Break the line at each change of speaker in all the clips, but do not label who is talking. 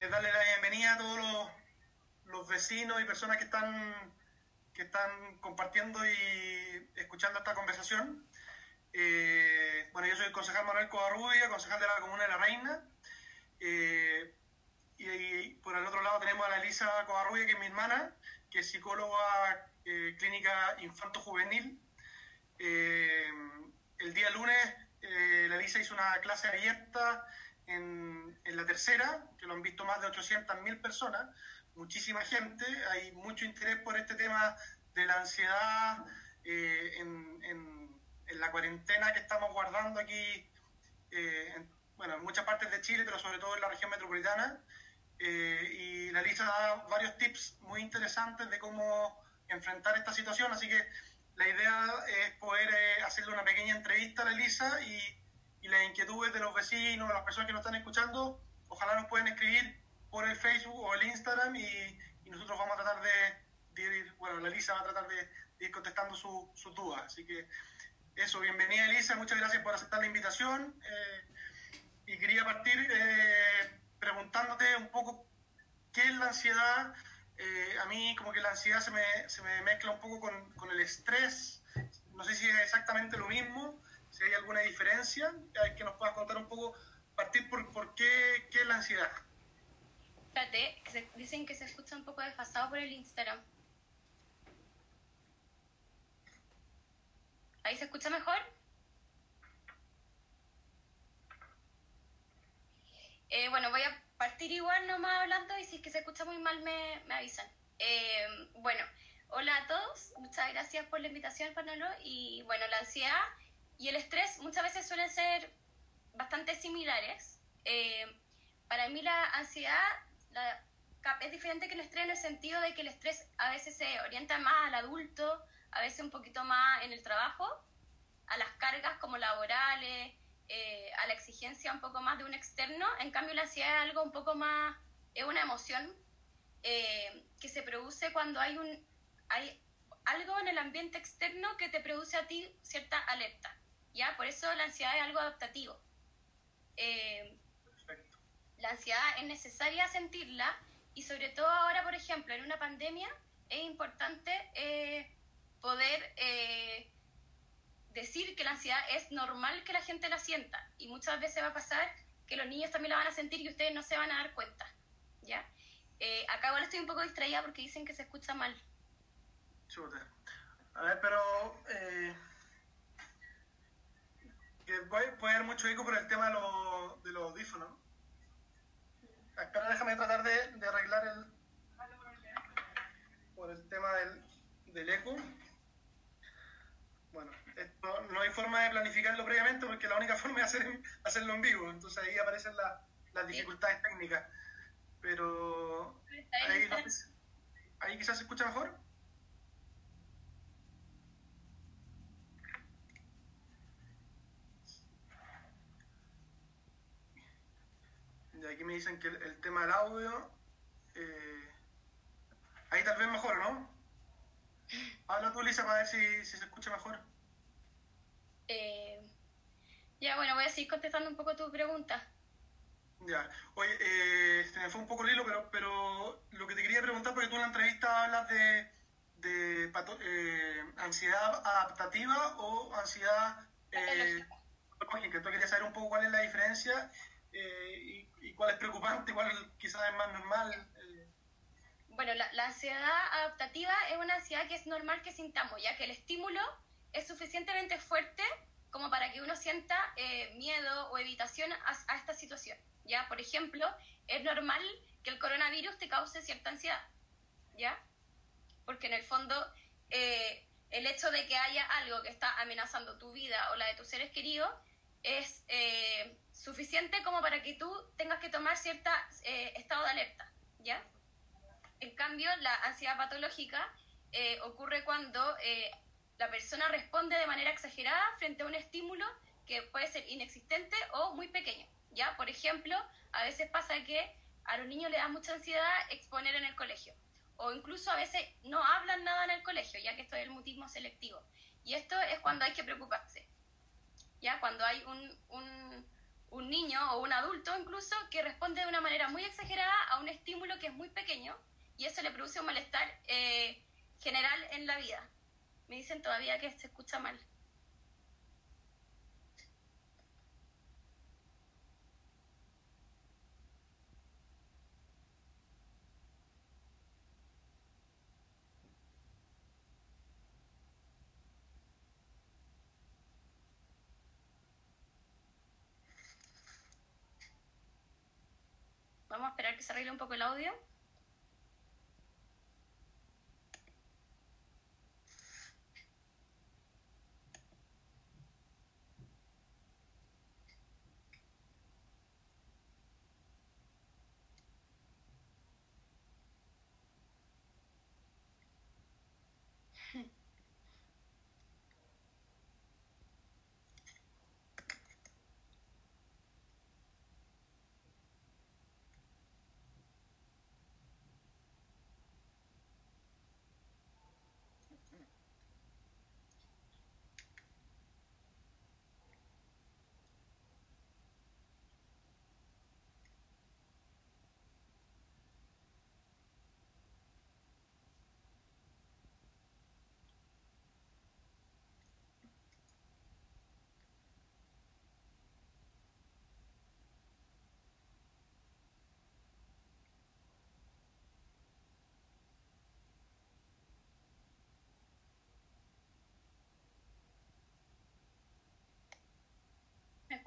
darle la bienvenida a todos los, los vecinos y personas que están, que están compartiendo y escuchando esta conversación. Eh, bueno, yo soy el concejal Manuel Covarrubia, concejal de la Comuna de la Reina. Eh, y, por el otro lado tenemos a la Elisa Covarrubia, que es mi hermana, que es psicóloga eh, clínica infanto-juvenil. el día lunes la Elisa hizo una clase abierta en, en, la tercera, que lo han visto más de 800.000 personas, muchísima gente, hay mucho interés por este tema de la ansiedad en, en en la cuarentena que estamos guardando aquí, eh, en, bueno, en muchas partes de Chile, pero sobre todo en la región metropolitana. Eh, y la Lisa da varios tips muy interesantes de cómo enfrentar esta situación, así que la idea es poder eh, hacerle una pequeña entrevista a la Elisa y, y, las inquietudes de los vecinos, las personas que nos están escuchando, ojalá nos pueden escribir por el Facebook o el Instagram y, y nosotros vamos a tratar de, de, ir, bueno, la Elisa va a tratar de, de ir contestando sus su dudas. Así que eso, bienvenida Elisa, muchas gracias por aceptar la invitación. Eh, y quería partir eh, preguntándote un poco qué es la ansiedad. Eh, a mí como que la ansiedad se me, se me mezcla un poco con, con, el estrés. No sé si es exactamente lo mismo, si hay alguna diferencia. que nos puedas contar un poco, partir por, por qué, qué es la ansiedad.
Espérate, dicen que se escucha un poco desfasado por el Instagram. ¿Ahí se escucha mejor? Eh, bueno, voy a partir igual nomás hablando y si es que se escucha muy mal me, me avisan. Eh, bueno, hola a todos, muchas gracias por la invitación, Panelo. Y bueno, la ansiedad y el estrés muchas veces suelen ser bastante similares. Eh, para mí la ansiedad la, es diferente que el estrés en el sentido de que el estrés a veces se orienta más al adulto, a veces un poquito más en el trabajo, a las cargas como laborales, eh, a la exigencia un poco más de un externo. En cambio, la ansiedad es algo un poco más, es una emoción eh, que se produce cuando hay, un, hay algo en el ambiente externo que te produce a ti cierta alerta. ¿Ya? Por eso la ansiedad es algo adaptativo. Eh, la ansiedad es necesaria sentirla y sobre todo ahora, por ejemplo, en una pandemia es importante poder eh, decir que la ansiedad es normal que la gente la sienta y muchas veces va a pasar que los niños también la van a sentir y ustedes no se van a dar cuenta, ¿ya? Eh, acá igual estoy un poco distraída porque dicen que se escucha mal.
Chuta. A ver, pero... Eh, puede, haber mucho eco por el tema de, lo, de los audífonos. Espera, déjame tratar de, de arreglar el... Por el tema del, del eco. Bueno, esto, no hay forma de planificarlo previamente porque la única forma es hacer, hacerlo en vivo, entonces ahí aparecen las dificultades técnicas. Pero ahí, ahí quizás se escucha mejor. Y aquí me dicen que el, tema del audio, eh, ahí tal vez mejor, ¿no? Habla tú, Lisa, para ver si, si se escucha mejor.
Eh, ya, bueno, voy a seguir contestando un poco tu pregunta.
Ya, oye, eh, se me fue un poco el hilo, pero, pero lo que te quería preguntar, porque tú en la entrevista hablas de, de eh, ansiedad adaptativa o ansiedad patológica. Entonces quería saber un poco cuál es la diferencia cuál es preocupante, cuál quizás es más normal.
Bueno, la, la, ansiedad adaptativa es una ansiedad que es normal que sintamos, ya que el estímulo es suficientemente fuerte como para que uno sienta eh, miedo o evitación a, a, esta situación. ¿ya? Por ejemplo, es normal que el coronavirus te cause cierta ansiedad, ¿ya? Porque en el fondo eh, el hecho de que haya algo que está amenazando tu vida o la de tus seres queridos es eh, suficiente como para que tú tengas que tomar cierto eh, estado de alerta, ¿ya? En cambio, la ansiedad patológica eh, ocurre cuando eh, la persona responde de manera exagerada frente a un estímulo que puede ser inexistente o muy pequeño. ¿ya? Por ejemplo, a veces pasa que a los niños les da mucha ansiedad exponer en el colegio. O incluso a veces no hablan nada en el colegio, ya que esto es el mutismo selectivo. Y esto es cuando hay que preocuparse. ¿ya? Cuando hay un, un un niño o un adulto incluso que responde de una manera muy exagerada a un estímulo que es muy pequeño y eso le produce un malestar eh, general en la vida. Me dicen todavía que se escucha mal. Esperar que se arregle un poco el audio.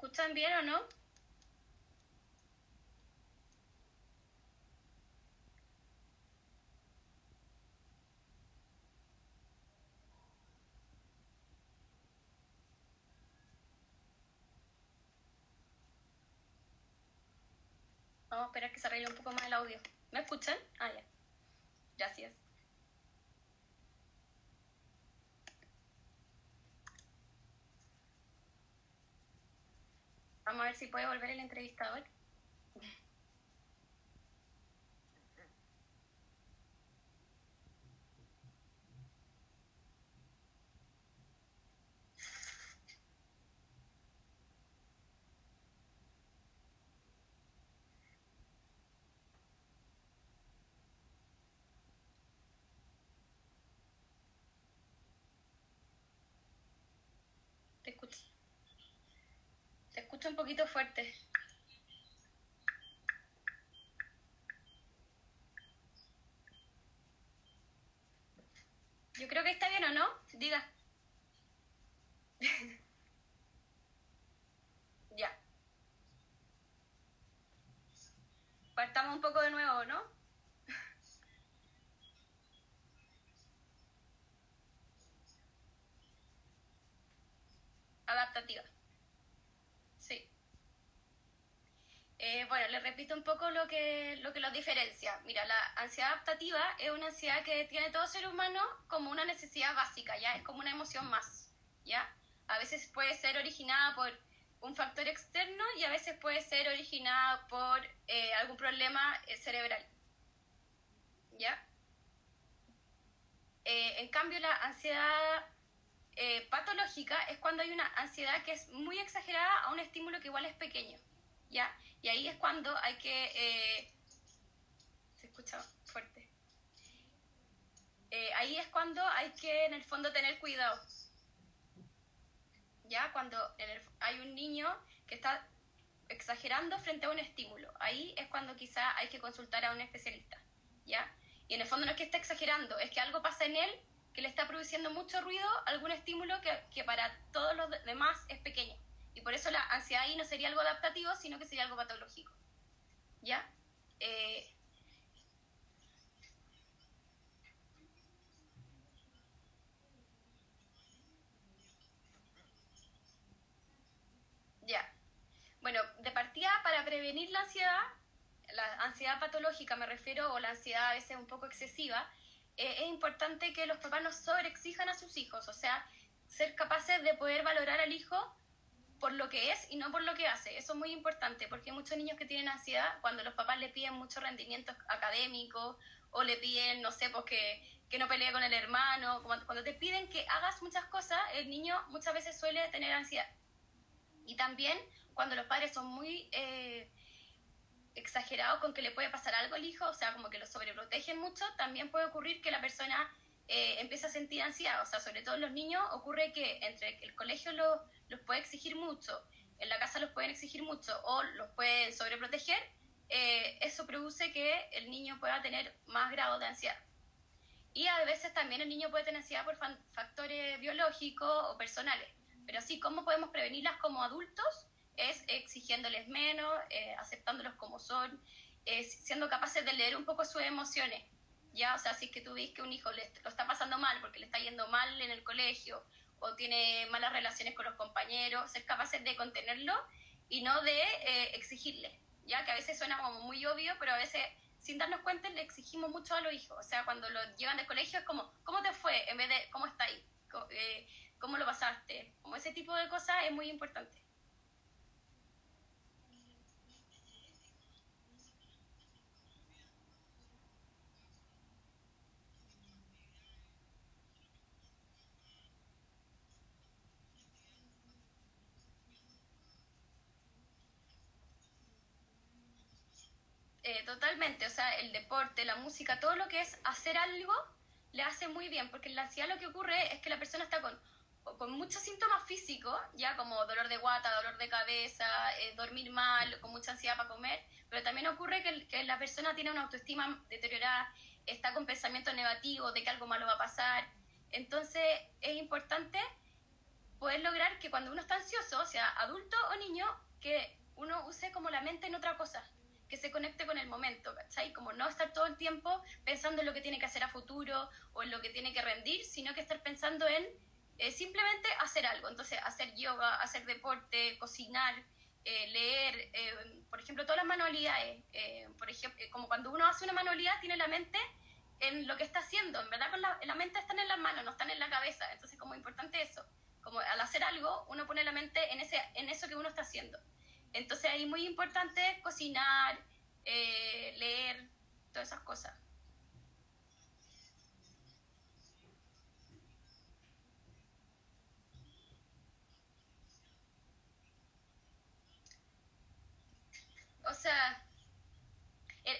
Escuchan bien o no? Vamos a esperar que se arregle un poco más el audio. ¿Me escuchan? Ah, ya. Gracias. Vamos a ver si puede volver el entrevistador. Te escucho. Un poquito fuerte. Yo creo que está bien o no. Diga. ya. Partamos un poco de nuevo, ¿no? Adaptativa. Sí. Eh, bueno, les repito un poco lo que, lo que los diferencia. Mira, la ansiedad adaptativa es una ansiedad que tiene todo ser humano como una necesidad básica, ¿ya? Es como una emoción más, ¿ya? A veces puede ser originada por un factor externo y a veces puede ser originada por eh, algún problema eh, cerebral, ¿ya? En cambio, la ansiedad patológica es cuando hay una ansiedad que es muy exagerada a un estímulo que igual es pequeño, ¿ya? Y ahí es cuando hay que... eh, se escucha fuerte. Eh, ahí es cuando hay que, en el fondo, tener cuidado. ¿Ya? Cuando en el- hay un niño que está exagerando frente a un estímulo. Ahí es cuando quizá hay que consultar a un especialista. ¿Ya? Y en el fondo no es que esté exagerando, es que algo pasa en él que le está produciendo mucho ruido, algún estímulo que, que para todos los de- demás es pequeño. Y por eso la ansiedad ahí no sería algo adaptativo, sino que sería algo patológico. ¿Ya? Eh, ya. Bueno, de partida, para prevenir la ansiedad, la ansiedad patológica me refiero, o la ansiedad a veces un poco excesiva, eh, es importante que los papás no sobreexijan a sus hijos, o sea, ser capaces de poder valorar al hijo por lo que es y no por lo que hace. Eso es muy importante porque hay muchos niños que tienen ansiedad cuando los papás le piden mucho rendimiento académico o le piden, no sé, pues que, que no pelee con el hermano. Cuando, te piden que hagas muchas cosas, el niño muchas veces suele tener ansiedad. Y también cuando los padres son muy eh, exagerados con que le puede pasar algo al hijo, o sea, como que lo sobreprotegen mucho, también puede ocurrir que la persona eh, empiece a sentir ansiedad. O sea, sobre todo los niños ocurre que entre el colegio lo, los puede exigir mucho, en la casa los pueden exigir mucho o los pueden sobreproteger, eh, eso produce que el niño pueda tener más grado de ansiedad. Y a veces también el niño puede tener ansiedad por factores biológicos o personales. Pero así, ¿cómo podemos prevenirlas como adultos? Es exigiéndoles menos, eh, aceptándolos como son, eh, siendo capaces de leer un poco sus emociones. Ya, o sea, si es que tú ves que un hijo le, lo está pasando mal porque le está yendo mal en el colegio o tiene malas relaciones con los compañeros, ser capaces de contenerlo y no de eh, exigirle. Ya que a veces suena como muy obvio, pero a veces sin darnos cuenta le exigimos mucho a los hijos. O sea, cuando lo llevan del colegio es como, ¿cómo te fue? En vez de, ¿cómo está ahí? Eh, ¿Cómo lo pasaste? Como ese tipo de cosas es muy importante. Eh, totalmente, o sea, el deporte, la música, todo lo que es hacer algo, le hace muy bien, porque en la ansiedad lo que ocurre es que la persona está con, con muchos síntomas físicos, ya como dolor de guata, dolor de cabeza, eh, dormir mal, con mucha ansiedad para comer, pero también ocurre que, que, la persona tiene una autoestima deteriorada, está con pensamientos negativos de que algo malo va a pasar. Entonces es importante poder lograr que cuando uno está ansioso, sea adulto o niño, que uno use como la mente en otra cosa, que se conecte con el momento, ¿cachai? Como no estar todo el tiempo pensando en lo que tiene que hacer a futuro o en lo que tiene que rendir, sino que estar pensando en eh, simplemente hacer algo. Entonces, hacer yoga, hacer deporte, cocinar, eh, leer, eh, por ejemplo, todas las manualidades. por ejemplo, como cuando uno hace una manualidad, tiene la mente en lo que está haciendo. En verdad, con la, la mente están en las manos, no están en la cabeza. Entonces, como importante eso. Como al hacer algo, uno pone la mente en, ese, en eso que uno está haciendo. Entonces ahí muy importante cocinar, eh, leer, todas esas cosas. O sea, el,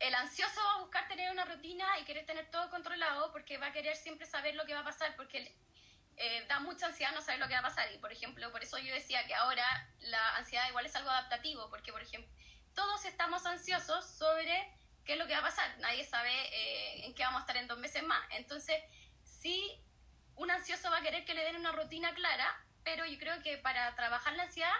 el, ansioso va a buscar tener una rutina y querer tener todo controlado porque va a querer siempre saber lo que va a pasar, porque eh, da mucha ansiedad no saber lo que va a pasar. Y, por ejemplo, por eso yo decía que ahora la ansiedad igual es algo adaptativo, porque, por ejemplo, todos estamos ansiosos sobre qué es lo que va a pasar. Nadie sabe eh, en qué vamos a estar en dos meses más. Entonces, sí, un ansioso va a querer que le den una rutina clara, pero yo creo que para trabajar la ansiedad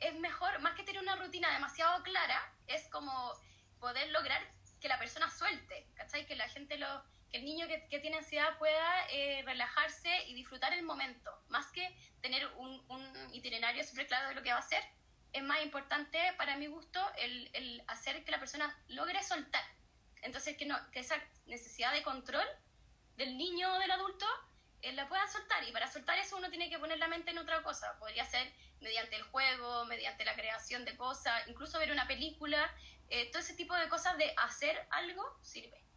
es mejor, más que tener una rutina demasiado clara, es como poder lograr que la persona suelte, ¿cachai? Que la gente lo que el niño que, que tiene ansiedad pueda eh, relajarse y disfrutar el momento, más que tener un, un, itinerario súper claro de lo que va a hacer. Es más importante, para mi gusto, el, el hacer que la persona logre soltar. Entonces, que, no, que esa necesidad de control del niño o del adulto eh, la pueda soltar. Y para soltar eso uno tiene que poner la mente en otra cosa. Podría ser mediante el juego, mediante la creación de cosas, incluso ver una película. Eh, todo ese tipo de cosas de hacer algo sirve.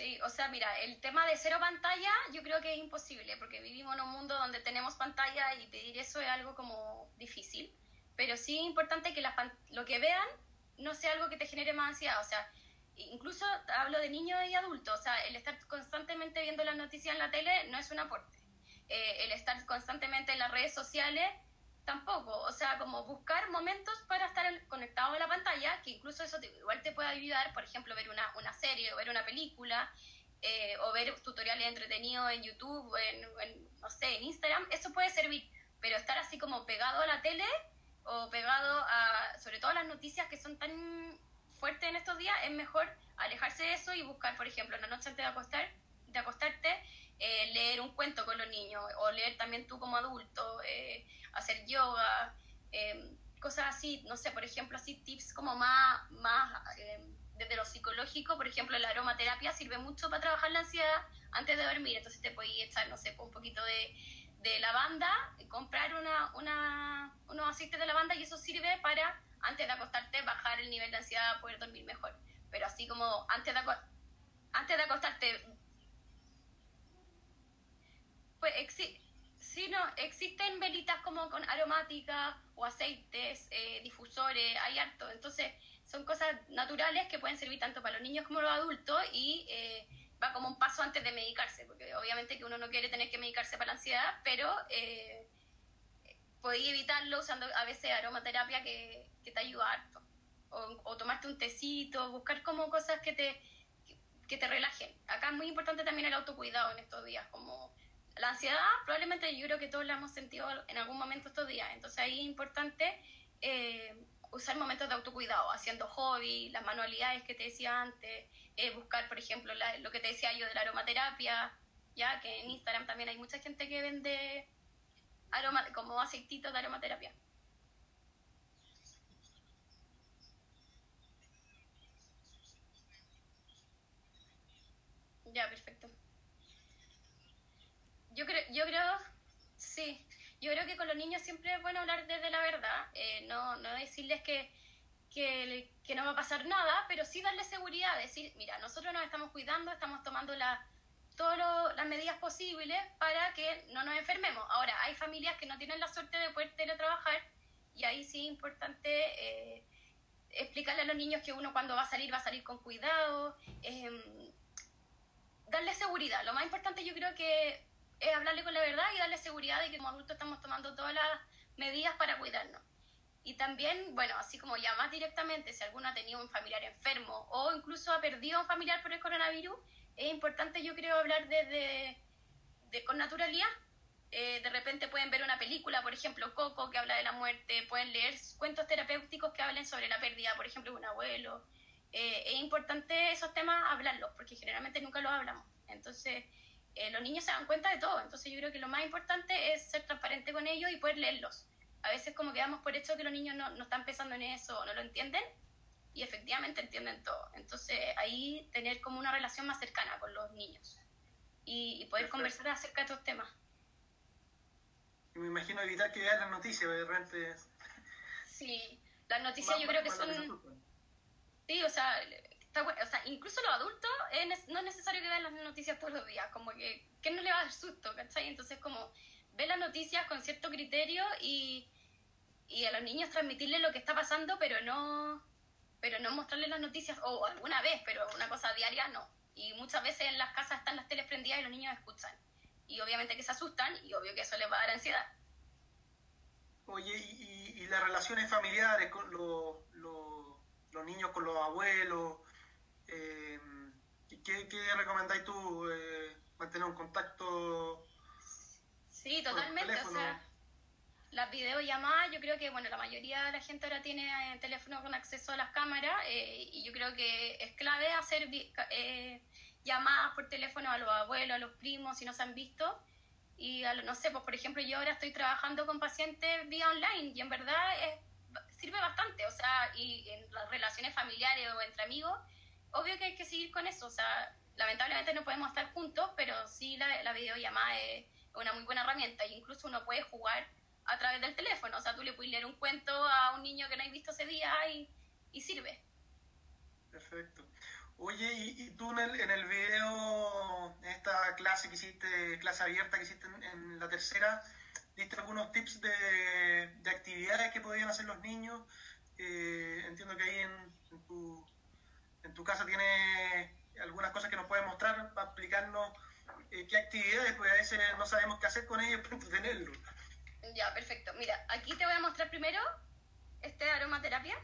Sí, o sea, mira, el tema de cero pantalla yo creo que es imposible, porque vivimos en un mundo donde tenemos pantalla y pedir eso es algo como difícil, pero sí es importante que lo que vean no sea algo que te genere más ansiedad, o sea, incluso hablo de niños y adultos, o sea, el estar constantemente viendo las noticias en la tele no es un aporte, eh, el estar constantemente en las redes sociales tampoco, o sea, como buscar momentos para estar conectado a la pantalla, que incluso eso igual te puede ayudar, por ejemplo, ver una, una serie o ver una película, eh, o ver tutoriales entretenidos en YouTube, o en, no sé, en Instagram, eso puede servir, pero estar así como pegado a la tele o pegado a, sobre todo las noticias que son tan fuertes en estos días, es mejor alejarse de eso y buscar, por ejemplo, en la noche antes de, acostar, de acostarte, eh, leer un cuento con los niños, o leer también tú como adulto, eh, hacer yoga, em, cosas así, no sé, por ejemplo, así tips como más, más eh, desde lo psicológico, por ejemplo, la aromaterapia sirve mucho para trabajar la ansiedad antes de dormir, entonces te puedes echar, no sé, un poquito de, de lavanda, comprar una, una, unos aceites de lavanda y eso sirve para, antes de acostarte, bajar el nivel de ansiedad, poder dormir mejor. Pero así como antes de, antes de acostarte, pues sí, no, existen velitas como con aromática o aceites, eh, difusores, hay harto. Entonces, son cosas naturales que pueden servir tanto para los niños como los adultos y eh, va como un paso antes de medicarse, porque obviamente que uno no quiere tener que medicarse para la ansiedad, pero eh, podéis evitarlo usando a veces aromaterapia que, que te ayuda harto. O, tomarte un tecito, buscar como cosas que te, que, te relajen. Acá es muy importante también el autocuidado en estos días, como la ansiedad, probablemente yo creo que todos la hemos sentido en algún momento estos días, entonces ahí es importante... Eh, usar momentos de autocuidado, haciendo hobby, las manualidades que te decía antes, eh, buscar, por ejemplo, lo que te decía yo de la aromaterapia, ya que en Instagram también hay mucha gente que vende aroma, como aceititos de aromaterapia. Ya, perfecto. Yo creo, yo creo, sí, yo creo que con los niños siempre es bueno hablar desde la verdad, eh, no, no decirles que, que, que, no va a pasar nada, pero sí darles seguridad, decir, mira, nosotros nos estamos cuidando, estamos tomando la, todas las medidas posibles para que no nos enfermemos. Ahora, hay familias que no tienen la suerte de poder teletrabajar y ahí sí es importante eh, explicarle a los niños que uno cuando va a salir va a salir con cuidado, eh, darle seguridad. Lo más importante yo creo que es hablarle con la verdad y darle seguridad de que como adultos estamos tomando todas las medidas para cuidarnos. Y también, bueno, así como ya más directamente, si alguno ha tenido un familiar enfermo o incluso ha perdido a un familiar por el coronavirus, es importante yo creo hablar desde de, con naturalidad. Eh, de repente pueden ver una película, por ejemplo, Coco, que habla de la muerte, pueden leer cuentos terapéuticos que hablen sobre la pérdida, por ejemplo, de un abuelo. Eh, es importante esos temas hablarlos, porque generalmente nunca los hablamos. Entonces, eh, los niños se dan cuenta de todo. Entonces yo creo que lo más importante es ser transparente con ellos y poder leerlos. A veces como que damos por hecho que los niños no, no están pensando en eso o no lo entienden y efectivamente entienden todo. Entonces ahí tener como una relación más cercana con los niños y, poder conversar acerca de estos temas.
me imagino evitar que vean las noticias, de repente.
Sí, las noticias yo creo que son... Sí, o sea, o sea, incluso los adultos no es necesario que vean las noticias todos los días, como que, que no le va a dar susto, ¿cachai? Entonces como ve las noticias con cierto criterio y, y a los niños transmitirles lo que está pasando, pero no, pero no mostrarles las noticias, o alguna vez, pero una cosa diaria no. Y muchas veces en las casas están las teles prendidas y los niños escuchan. Y obviamente que se asustan y obvio que eso les va a dar ansiedad.
Oye, ¿y, y las relaciones familiares con los, los niños con los abuelos? Eh, ¿qué, ¿Qué recomendáis tú? Eh, ¿Mantener un contacto?
Sí, totalmente. O sea, las videollamadas, yo creo que bueno, la mayoría de la gente ahora tiene eh, teléfono con acceso a las cámaras eh, y yo creo que es clave hacer eh, llamadas por teléfono a los abuelos, a los primos, si no se han visto. Y a no sé, pues por ejemplo, yo ahora estoy trabajando con pacientes vía online y en verdad sirve bastante. O sea, y en las relaciones familiares o entre amigos obvio que hay que seguir con eso. O sea, lamentablemente no podemos estar juntos, pero sí la, la videollamada es una muy buena herramienta. E incluso uno puede jugar a través del teléfono. O sea, tú le puedes leer un cuento a un niño que no has visto ese día y, y sirve.
Perfecto. Oye, ¿y, tú en el, en el video, esta clase que hiciste, clase abierta que hiciste en, la tercera, diste algunos tips de, de, actividades que podían hacer los niños? Eh, entiendo que ahí en, en tu en tu casa tiene algunas cosas que nos puedes mostrar para explicarnos eh, qué actividades, pues a veces no sabemos qué hacer con ellos para entretenerlos.
Ya, perfecto. Mira, aquí te voy a mostrar primero este aromaterapia,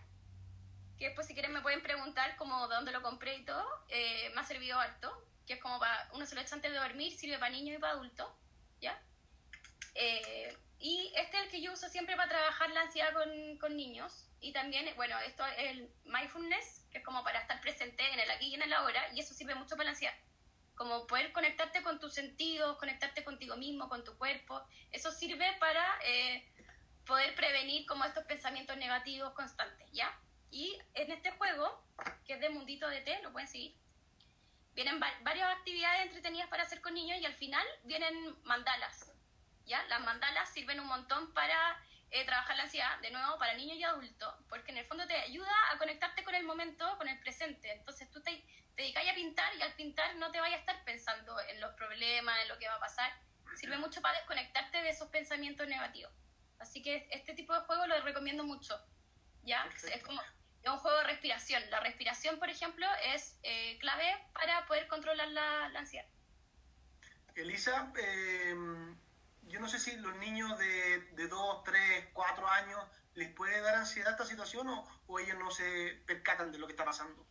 que después si quieren me pueden preguntar como de dónde lo compré y todo. Eh, me ha servido harto, que es como para, uno se lo echa antes de dormir, sirve para niños y para adultos, ¿ya? Eh, y este es el que yo uso siempre para trabajar la ansiedad con, con niños. Y también, bueno, esto es el mindfulness, que es como para estar presente en el aquí y en el ahora, y eso sirve mucho para la ansiedad. Como poder conectarte con tus sentidos, conectarte contigo mismo, con tu cuerpo. Eso sirve para, eh, poder prevenir como estos pensamientos negativos constantes, ¿ya? Y en este juego, que es de Mundito de T, lo pueden seguir, vienen varias actividades entretenidas para hacer con niños y al final vienen mandalas, ¿ya? Las mandalas sirven un montón para eh, trabajar la ansiedad, de nuevo, para niños y adultos, porque en el fondo te ayuda a conectarte con el momento, con el presente. Entonces tú te, te dedicas a pintar y al pintar no te vayas a estar pensando en los problemas, en lo que va a pasar. Sirve mucho para desconectarte de esos pensamientos negativos. Así que este tipo de juego lo recomiendo mucho. ¿ya? Es como es un juego de respiración. La respiración, por ejemplo, es eh, clave para poder controlar la, la ansiedad.
Elisa, eh, yo no sé si los niños de, de 2, 3, 4 años les puede dar ansiedad esta situación o, o ellos no se percatan de lo que está pasando.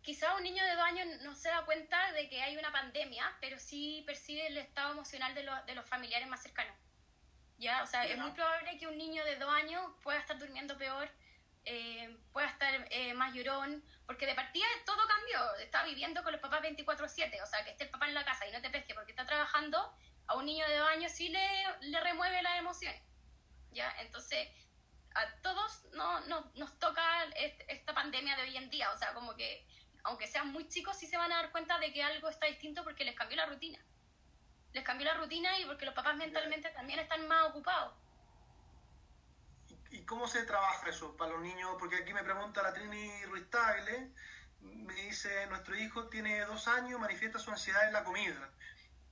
Quizá un niño de dos años no se da cuenta de que hay una pandemia, pero sí percibe el estado emocional de, de los familiares más cercanos. ¿Ya? O sea, es muy probable que un niño de dos años pueda estar durmiendo peor, eh, pueda estar eh, más llorón, porque de partida todo cambió. Está viviendo con los papás 24-7, o sea, que esté el papá en la casa y no te pesque porque está trabajando, a un niño de dos años sí le, le remueve las emociones. ¿Ya? Entonces, a todos no, no, nos toca esta pandemia de hoy en día, o sea, como que aunque sean muy chicos, sí se van a dar cuenta de que algo está distinto porque les cambió la rutina. Les cambió la rutina y porque los papás mentalmente también están más ocupados.
¿Y cómo se trabaja eso para los niños? Porque aquí me pregunta la Trini Ruiz Tagle, me dice, nuestro hijo tiene dos años, manifiesta su ansiedad en la comida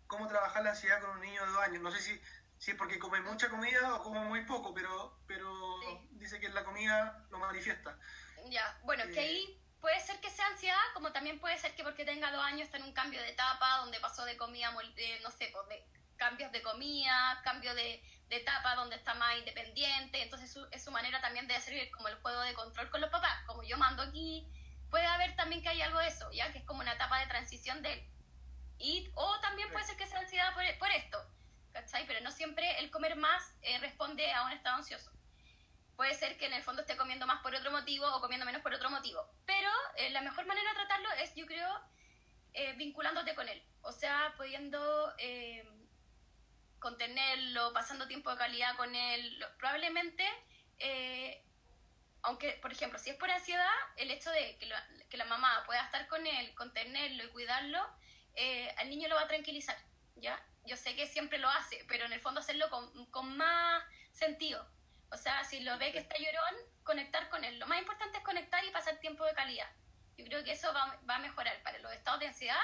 cómo trabajar la ansiedad con un niño de dos años. No sé si, si es porque come mucha comida o come muy poco, pero, pero dice que la comida lo manifiesta.
Ya, bueno, que ahí eh, puede ser que sea ansiedad, como también puede ser que porque tenga dos años está en un cambio de etapa, donde pasó de comida, no sé, pues de cambios de comida, cambio de, de, etapa donde está más independiente, entonces es su manera también de hacer como el juego de control con los papás, como yo mando aquí, puede haber también que hay algo de eso, ya que es como una etapa de transición de él. Y, o también puede ser que sea ansiedad por, por esto, ¿cachai? Pero no siempre el comer más eh, responde a un estado ansioso. Puede ser que en el fondo esté comiendo más por otro motivo o comiendo menos por otro motivo. Pero eh, la mejor manera de tratarlo es, yo creo, eh, vinculándote con él. O sea, pudiendo contenerlo, pasando tiempo de calidad con él. Probablemente, aunque, por ejemplo, si es por ansiedad, el hecho de que, que la mamá pueda estar con él, contenerlo y cuidarlo, eh, al niño lo va a tranquilizar, ¿ya? Yo sé que siempre lo hace, pero en el fondo hacerlo con, con más sentido. O sea, si lo ve que está llorón, conectar con él. Lo más importante es conectar y pasar tiempo de calidad. Yo creo que eso va, va a mejorar para los estados de ansiedad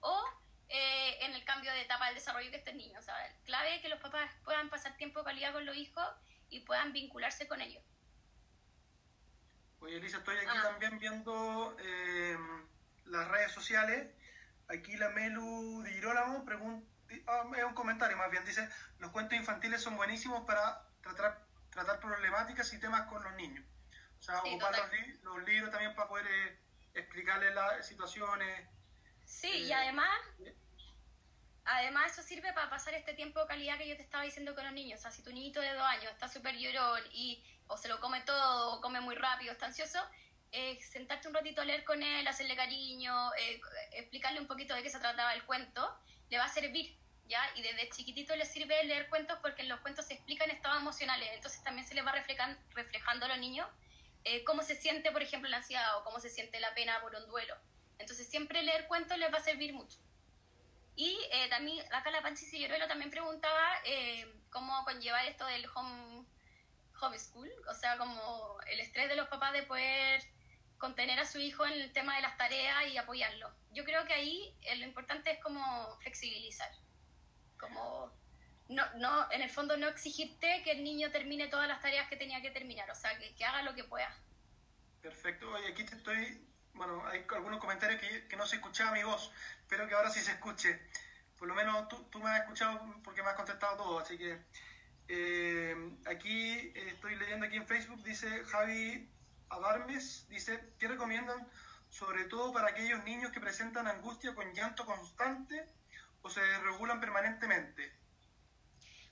o eh, en el cambio de etapa del desarrollo que esté el niño. O sea, clave es que los papás puedan pasar tiempo de calidad con los hijos y puedan vincularse con ellos.
Oye, Elisa, estoy aquí ah. también viendo eh, las redes sociales Aquí la Melu de Girolamo pregunta, ah, es un comentario más bien, dice, los cuentos infantiles son buenísimos para tratar, tratar problemáticas y temas con los niños. O sea, ocupar los, libros también para poder eh, explicarles las situaciones.
Sí, y eh, además, además eso sirve para pasar este tiempo de calidad que yo te estaba diciendo con los niños. O sea, si tu niñito de dos años está súper llorón y o se lo come todo o come muy rápido, está ansioso, eh, sentarte un ratito a leer con él, hacerle cariño, eh, explicarle un poquito de qué se trataba el cuento, le va a servir, ¿ya? Y desde chiquitito le sirve leer cuentos porque en los cuentos se explican estados emocionales, entonces también se le va reflejan, reflejando a los niños eh, cómo se siente, por ejemplo, la ansiedad o cómo se siente la pena por un duelo. Entonces siempre leer cuentos les va a servir mucho. Y también acá la Panchi Silleruelo también preguntaba cómo conllevar esto del home homeschool, o sea, como el estrés de los papás de poder contener a su hijo en el tema de las tareas y apoyarlo. Yo creo que ahí eh, lo importante es como flexibilizar, como no, no, en el fondo no exigirte que el niño termine todas las tareas que tenía que terminar, o sea, que, haga lo que pueda.
Perfecto, oye, aquí te estoy, bueno, hay algunos comentarios que, que no se escuchaba mi voz, espero que ahora sí se escuche. Por lo menos tú, tú me has escuchado porque me has contestado todo, así que eh, aquí eh, estoy leyendo aquí en Facebook, dice Javi Adarmes dice, ¿qué recomiendan sobre todo para aquellos niños que presentan angustia con llanto constante o se regulan permanentemente?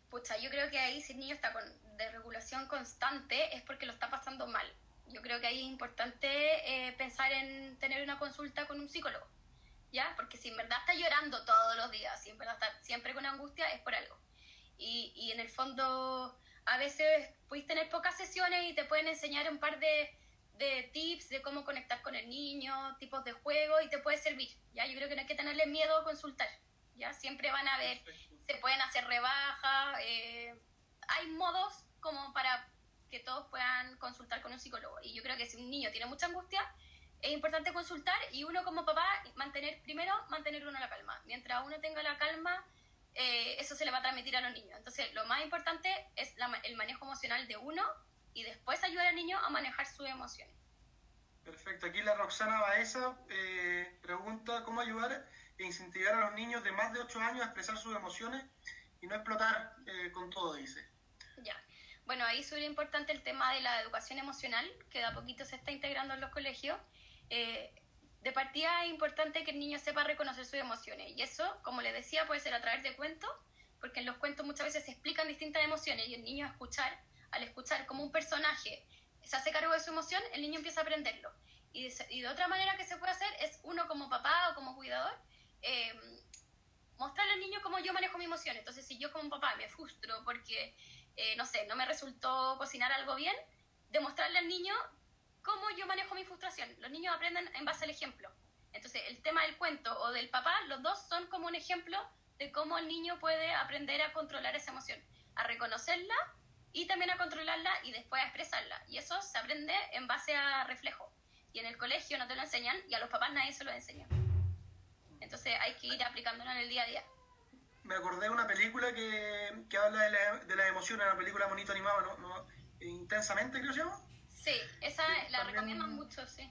Pucha, yo creo que ahí si el niño está con desregulación constante es porque lo está pasando mal. Yo creo que ahí es importante eh, pensar en tener una consulta con un psicólogo, ¿ya? Porque si en verdad está llorando todos los días, si en verdad está siempre con angustia, es por algo. Y, y en el fondo a veces puedes tener pocas sesiones y te pueden enseñar un par de, de tips de cómo conectar con el niño, tipos de juego y te puede servir. ¿ya? Yo creo que no hay que tenerle miedo a consultar. ¿ya? Siempre van a ver, se pueden hacer rebajas, eh, hay modos como para que todos puedan consultar con un psicólogo. Y yo creo que si un niño tiene mucha angustia, es importante consultar y uno como papá mantener, primero, mantener uno la calma. Mientras uno tenga la calma, eh, eso se le va a transmitir a los niños. Entonces, lo más importante es el manejo emocional de uno y después ayudar al niño a manejar sus emociones.
Perfecto. Aquí la Roxana Baeza eh, pregunta cómo ayudar e incentivar a los niños de más de 8 años a expresar sus emociones y no explotar eh, con todo, dice.
Ya. Bueno, ahí es súper importante el tema de la educación emocional, que de a poquito se está integrando en los colegios. Eh, de partida es importante que el niño sepa reconocer sus emociones. Y eso, como les decía, puede ser a través de cuentos, porque en los cuentos muchas veces se explican distintas emociones y el niño escuchar, al escuchar como un personaje se hace cargo de su emoción, el niño empieza a aprenderlo. Y de, otra manera que se puede hacer es uno como papá o como cuidador, eh, mostrarle al niño cómo yo manejo mi emoción. Entonces, si yo como papá me frustro porque, eh, no sé, no me resultó cocinar algo bien, demostrarle al niño cómo yo manejo mi frustración. Los niños aprenden en base al ejemplo. Entonces, el tema del cuento o del papá, los dos son como un ejemplo de cómo el niño puede aprender a controlar esa emoción, a reconocerla y también a controlarla y después a expresarla. Y eso se aprende en base a reflejo. Y en el colegio no te lo enseñan y a los papás nadie se lo enseña. Entonces hay que ir aplicándolo en el día a día.
Me acordé de una película que, que habla de la, de la emoción, una película bonito animada, ¿no? Intensamente, creo que se llama.
Sí, esa la recomiendo mucho, sí.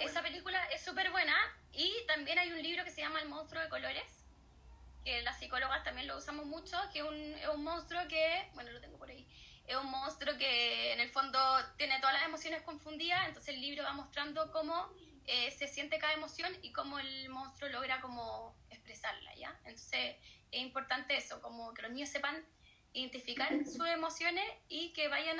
Esa película es súper buena y también hay un libro que se llama El monstruo de colores, que las psicólogas también lo usamos mucho, que es un, es un monstruo que, bueno, lo tengo por ahí, es un monstruo que en el fondo tiene todas las emociones confundidas, entonces el libro va mostrando cómo eh, se siente cada emoción y cómo el monstruo logra como expresarla, ¿ya? Entonces es importante eso, como que los niños sepan identificar sus emociones y que vayan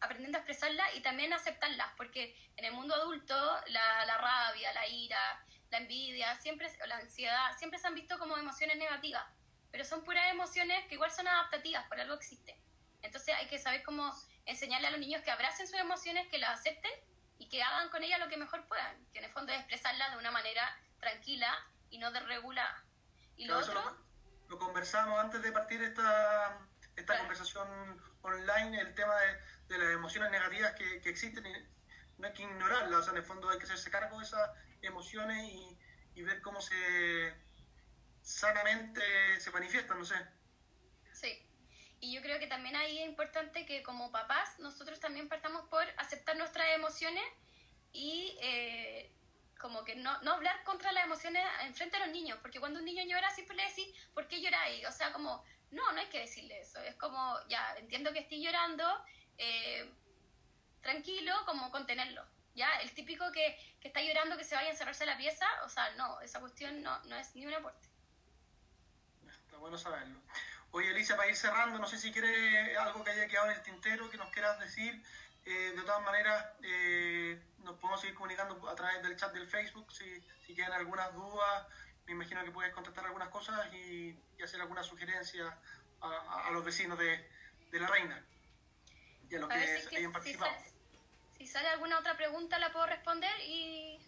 aprendiendo a expresarlas y también aceptarlas, porque en el mundo adulto la, la rabia, la ira, la envidia, siempre, o la ansiedad, siempre se han visto como emociones negativas, pero son puras emociones que igual son adaptativas, por algo existen. Entonces hay que saber cómo enseñarle a los niños que abracen sus emociones, que las acepten y que hagan con ellas lo que mejor puedan, que en el fondo es expresarlas de una manera tranquila y no desregulada. Y lo otro...
Lo, conversamos antes de partir esta, esta conversación online, el tema de, de las emociones negativas que, que existen y no hay que ignorarlas, o sea, en el fondo hay que hacerse cargo de esas emociones y, y ver cómo se sanamente se manifiestan, no sé.
Sí. Y yo creo que también ahí es importante que como papás nosotros también partamos por aceptar nuestras emociones y eh, como que no, no hablar contra las emociones en frente a los niños, porque cuando un niño llora siempre le decís, ¿por qué lloráis? O sea, como, no, no hay que decirle eso, es como, ya, entiendo que estoy llorando, eh, tranquilo, como contenerlo. Ya, el típico que, que, está llorando que se vaya a encerrarse en la pieza, o sea, no, esa cuestión no, no es ni un aporte.
Está bueno saberlo. Oye, Alicia, para ir cerrando, no sé si quiere algo que haya quedado en el tintero, que nos quieras decir. Eh, de todas maneras, eh, nos podemos seguir comunicando a través del chat del Facebook. Si, si quedan algunas dudas, me imagino que puedes contestar algunas cosas y, y hacer alguna sugerencia a, a, los vecinos de, de, la reina y a los que, si hayan participado.
Si si sale alguna otra pregunta, la puedo responder y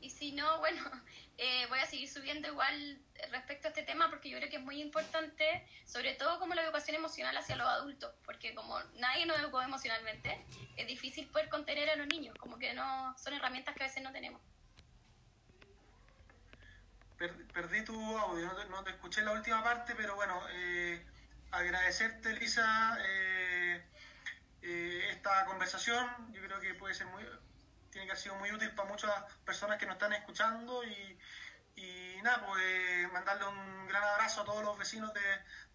y si no, bueno, eh, voy a seguir subiendo igual respecto a este tema porque yo creo que es muy importante, sobre todo como la educación emocional hacia los adultos, porque como nadie nos educó emocionalmente, es difícil poder contener a los niños, como que no son herramientas que a veces no tenemos.
Perdí tu audio, no te, escuché la última parte, pero bueno, eh, agradecerte, Lisa, eh, eh, esta conversación. Yo creo que puede ser muy, tiene que haber sido muy útil para muchas personas que nos están escuchando y, y nada, pues mandarle un gran abrazo a todos los vecinos de,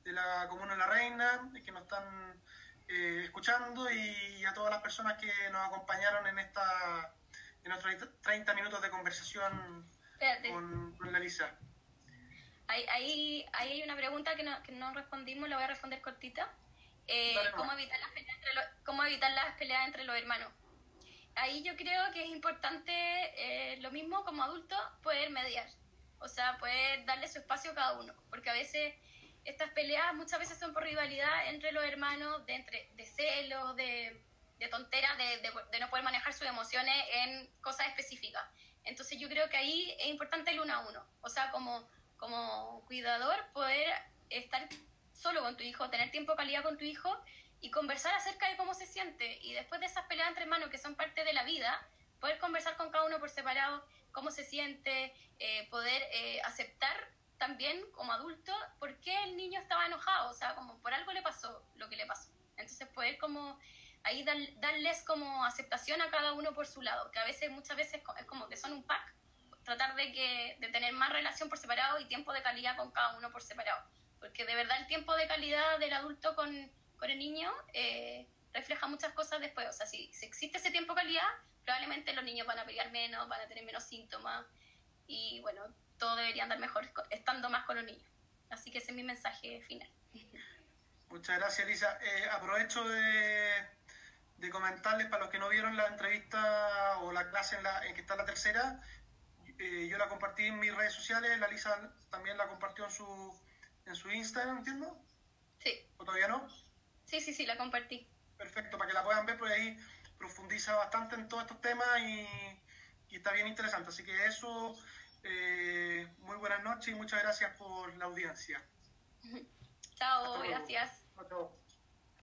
de la Comuna de la Reina que nos están eh, escuchando y a todas las personas que nos acompañaron en esta en nuestros 30 minutos de conversación con, con, la Lisa.
Ahí, ahí, ahí, hay una pregunta que no, que no respondimos, la voy a responder cortita. Eh, ¿cómo, evitar las peleas entre los, ¿Cómo evitar las peleas entre los hermanos? ahí yo creo que es importante eh, lo mismo como adulto poder mediar, o sea, poder darle su espacio a cada uno, porque a veces estas peleas muchas veces son por rivalidad entre los hermanos, de, entre, de celos, de, de tonteras, de, de, no poder manejar sus emociones en cosas específicas. Entonces yo creo que ahí es importante el uno a uno. O sea, como, como cuidador, poder estar solo con tu hijo, tener tiempo de calidad con tu hijo y conversar acerca de cómo se siente. Y después de esas peleas entre hermanos que son parte de la vida, poder conversar con cada uno por separado, cómo se siente, eh, poder eh, aceptar también como adulto por qué el niño estaba enojado, o sea, como por algo le pasó lo que le pasó. Entonces poder como ahí darles como aceptación a cada uno por su lado, que a veces, muchas veces es como que son un pack, tratar de, que, de tener más relación por separado y tiempo de calidad con cada uno por separado, porque de verdad el tiempo de calidad del adulto con, con el niño eh, refleja muchas cosas después, o sea, si, si existe ese tiempo de calidad, probablemente los niños van a pelear menos, van a tener menos síntomas y bueno, todo debería andar mejor estando más con los niños. Así que ese es mi mensaje final.
Muchas gracias, Elisa. Eh, aprovecho de, de, comentarles para los que no vieron la entrevista o la clase en, la, en que está la tercera, eh, yo la compartí en mis redes sociales, la Lisa también la compartió en su, en su Instagram, ¿entiendo?
Sí.
¿O todavía no?
Sí, sí, sí, la compartí.
Perfecto, para que la puedan ver, porque ahí profundiza bastante en todos estos temas y, y está bien interesante. Así que eso, eh, muy buenas noches y muchas gracias por la audiencia.
Chao, gracias. Chao.